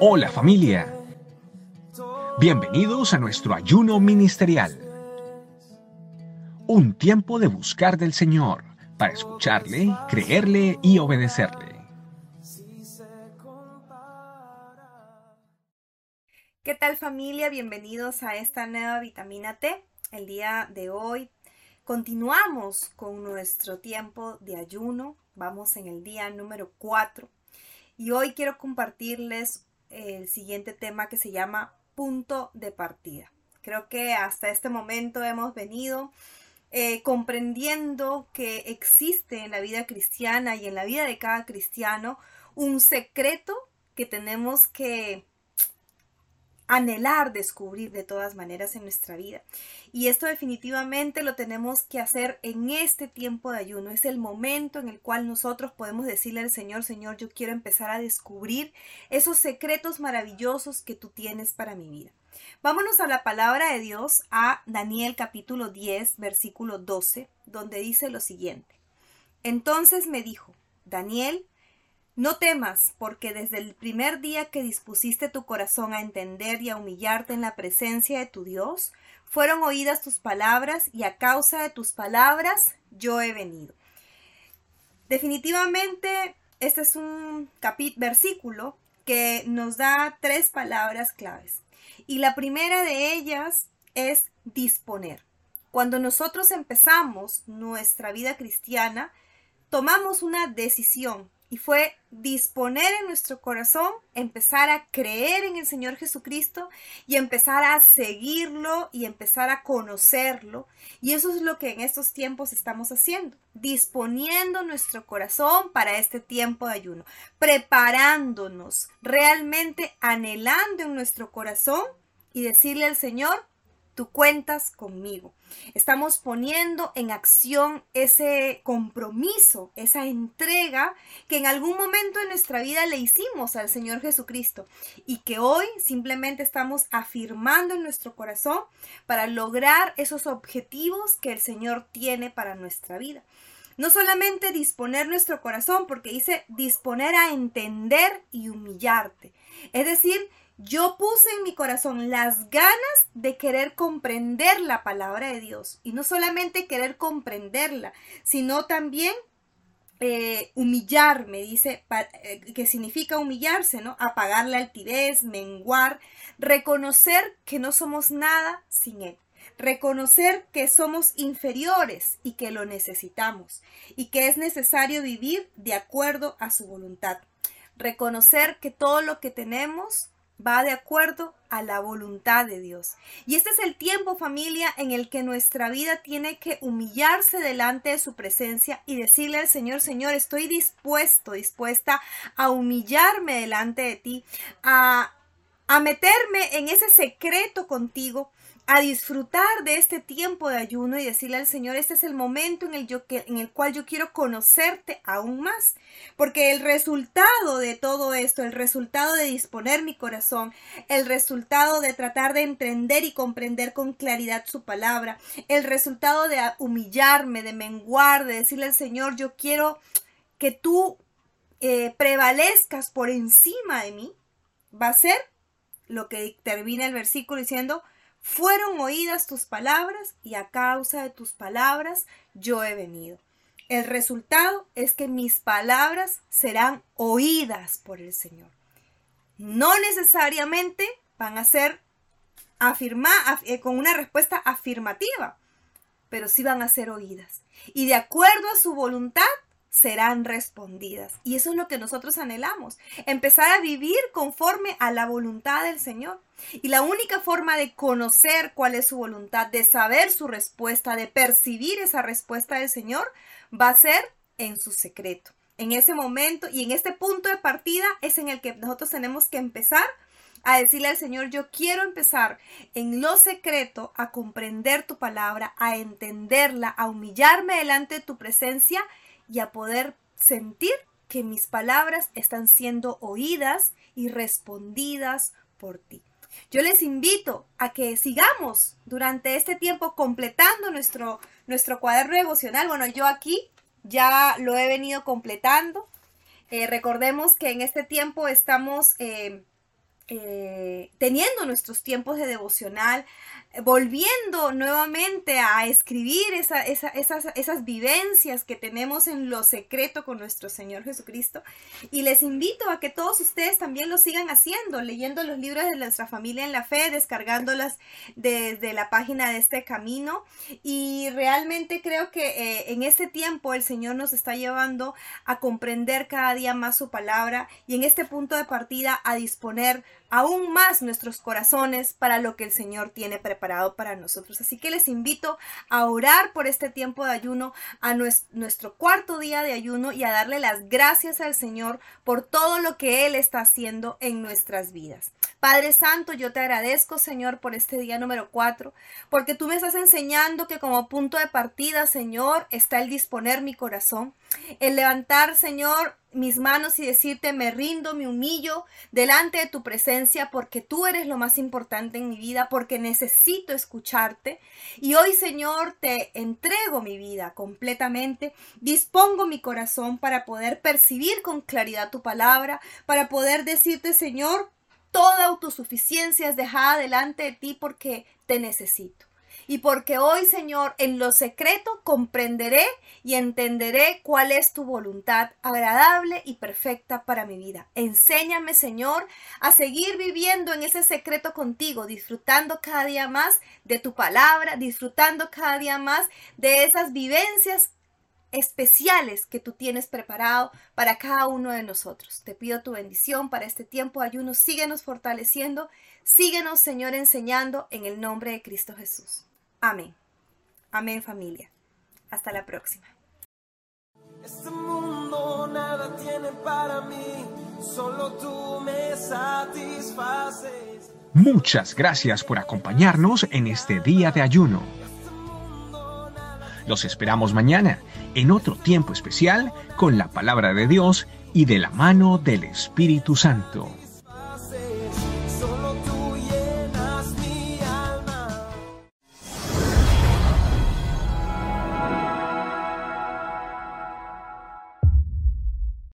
Hola familia. Bienvenidos a nuestro ayuno ministerial. Un tiempo de buscar del Señor para escucharle, creerle y obedecerle. ¿Qué tal familia? Bienvenidos a esta nueva vitamina T. El día de hoy continuamos con nuestro tiempo de ayuno. Vamos en el día número 4 y hoy quiero compartirles el siguiente tema que se llama punto de partida. Creo que hasta este momento hemos venido eh, comprendiendo que existe en la vida cristiana y en la vida de cada cristiano un secreto que tenemos que anhelar descubrir de todas maneras en nuestra vida. Y esto definitivamente lo tenemos que hacer en este tiempo de ayuno. Es el momento en el cual nosotros podemos decirle al Señor, Señor, yo quiero empezar a descubrir esos secretos maravillosos que tú tienes para mi vida. Vámonos a la palabra de Dios, a Daniel capítulo 10, versículo 12, donde dice lo siguiente. Entonces me dijo, Daniel, no temas, porque desde el primer día que dispusiste tu corazón a entender y a humillarte en la presencia de tu Dios, fueron oídas tus palabras y a causa de tus palabras yo he venido. Definitivamente, este es un versículo que nos da tres palabras claves. Y la primera de ellas es disponer. Cuando nosotros empezamos nuestra vida cristiana, tomamos una decisión y fue disponer en nuestro corazón, empezar a creer en el Señor Jesucristo y empezar a seguirlo y empezar a conocerlo. Y eso es lo que en estos tiempos estamos haciendo, disponiendo nuestro corazón para este tiempo de ayuno, preparándonos, realmente anhelando en nuestro corazón y decirle al Señor, tú cuentas conmigo. Estamos poniendo en acción ese compromiso, esa entrega que en algún momento de nuestra vida le hicimos al Señor Jesucristo y que hoy simplemente estamos afirmando en nuestro corazón para lograr esos objetivos que el Señor tiene para nuestra vida. No solamente disponer nuestro corazón, porque dice disponer a entender y humillarte. Es decir, yo puse en mi corazón las ganas de querer comprender la palabra de Dios. Y no solamente querer comprenderla, sino también eh, humillarme, dice, eh, que significa humillarse, ¿no? Apagar la altivez, menguar, reconocer que no somos nada sin Él. Reconocer que somos inferiores y que lo necesitamos y que es necesario vivir de acuerdo a su voluntad. Reconocer que todo lo que tenemos va de acuerdo a la voluntad de Dios. Y este es el tiempo, familia, en el que nuestra vida tiene que humillarse delante de su presencia y decirle al Señor, Señor, estoy dispuesto, dispuesta a humillarme delante de ti, a, a meterme en ese secreto contigo a disfrutar de este tiempo de ayuno y decirle al Señor, este es el momento en el, en el cual yo quiero conocerte aún más, porque el resultado de todo esto, el resultado de disponer mi corazón, el resultado de tratar de entender y comprender con claridad su palabra, el resultado de humillarme, de menguar, de decirle al Señor, yo quiero que tú eh, prevalezcas por encima de mí, va a ser lo que termina el versículo diciendo, fueron oídas tus palabras y a causa de tus palabras yo he venido. El resultado es que mis palabras serán oídas por el Señor. No necesariamente van a ser afirma, eh, con una respuesta afirmativa, pero sí van a ser oídas. Y de acuerdo a su voluntad, serán respondidas. Y eso es lo que nosotros anhelamos, empezar a vivir conforme a la voluntad del Señor. Y la única forma de conocer cuál es su voluntad, de saber su respuesta, de percibir esa respuesta del Señor, va a ser en su secreto. En ese momento y en este punto de partida es en el que nosotros tenemos que empezar a decirle al Señor, yo quiero empezar en lo secreto a comprender tu palabra, a entenderla, a humillarme delante de tu presencia y a poder sentir que mis palabras están siendo oídas y respondidas por ti. Yo les invito a que sigamos durante este tiempo completando nuestro, nuestro cuaderno devocional. Bueno, yo aquí ya lo he venido completando. Eh, recordemos que en este tiempo estamos eh, eh, teniendo nuestros tiempos de devocional, volviendo nuevamente a escribir esas, esas vivencias que tenemos en lo secreto con nuestro Señor Jesucristo. Y les invito a que todos ustedes también lo sigan haciendo, leyendo los libros de nuestra familia en la fe, descargándolas desde la página de este camino. Y realmente creo que eh, en este tiempo el Señor nos está llevando a comprender cada día más su palabra y en este punto de partida a disponer aún más nuestros corazones para lo que el Señor tiene preparado para nosotros. Así que les invito a orar por este tiempo de ayuno, a nuestro cuarto día de ayuno y a darle las gracias al Señor por todo lo que Él está haciendo en nuestras vidas. Padre Santo, yo te agradezco, Señor, por este día número cuatro, porque tú me estás enseñando que como punto de partida, Señor, está el disponer mi corazón, el levantar, Señor, mis manos y decirte, me rindo, me humillo delante de tu presencia porque tú eres lo más importante en mi vida, porque necesito escucharte. Y hoy, Señor, te entrego mi vida completamente, dispongo mi corazón para poder percibir con claridad tu palabra, para poder decirte, Señor, toda autosuficiencia es dejada delante de ti porque te necesito. Y porque hoy, Señor, en lo secreto comprenderé y entenderé cuál es tu voluntad agradable y perfecta para mi vida. Enséñame, Señor, a seguir viviendo en ese secreto contigo, disfrutando cada día más de tu palabra, disfrutando cada día más de esas vivencias especiales que tú tienes preparado para cada uno de nosotros. Te pido tu bendición para este tiempo de ayuno. Síguenos fortaleciendo. Síguenos, Señor, enseñando en el nombre de Cristo Jesús. Amén. Amén familia. Hasta la próxima. Este mundo nada tiene para mí, solo tú me satisfaces. Muchas gracias por acompañarnos en este día de ayuno. Los esperamos mañana en otro tiempo especial con la palabra de Dios y de la mano del Espíritu Santo.